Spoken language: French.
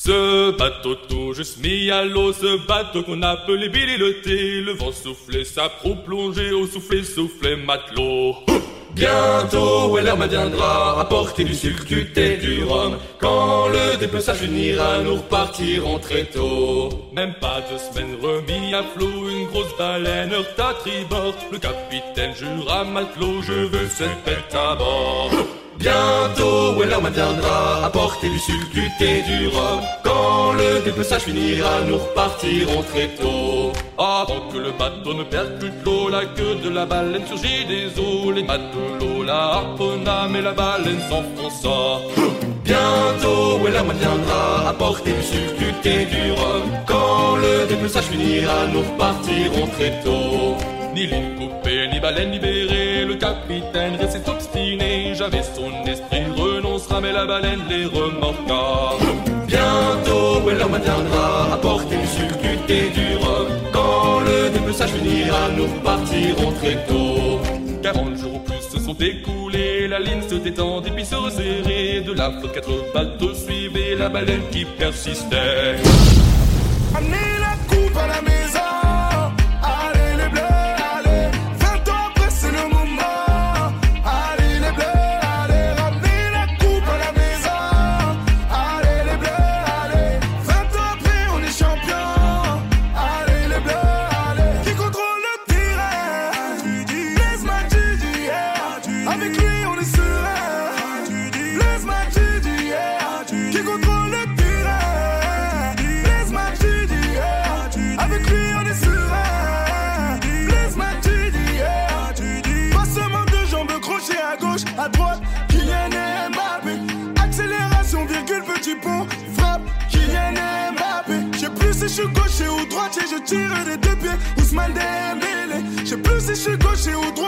Ce bateau tout juste mis à l'eau, ce bateau qu'on appelait Billy le thé, le vent soufflait, sa proue plongée au soufflet, soufflet matelot. Bientôt, l'heure viendra apporter du sucre, du thé, du rhum. Quand le dépeçage finira, nous repartirons très tôt. Même pas deux semaines remis à flot, une grosse baleine heurte à tribord. Le capitaine jure à matelot, je veux cette bête à bord. Bientôt, l'heure viendra apporter du sucre, du thé, du rhum. Quand le dépeçage finira, nous repartirons très tôt. Avant que le bateau ne percute l'eau, la queue de la baleine surgit des eaux. Les matelots la harponna, mais la baleine s'enfonça. Bientôt, l'heure viendra apporter du sucre, du thé, du rhum. Quand le dépeçage finira, nous repartirons très tôt. Ni ligne coupée, ni baleine libérée, le capitaine restait obstiné. J'avais son esprit mais la baleine les remorqua. Bientôt, l'heure viendra apporter du sucre, du thé, du rhum. Quand le dépeçage finira, nous repartirons très tôt. 40 jours ou plus se sont écoulés, la ligne se détendit puis se resserrait. De la flotte, quatre bateaux suivaient la baleine qui persistait. Je suis gaucher ou droitier, je tire des deux pieds. Ousmane Dembélé. Je sais plus si je suis gaucher ou droitier,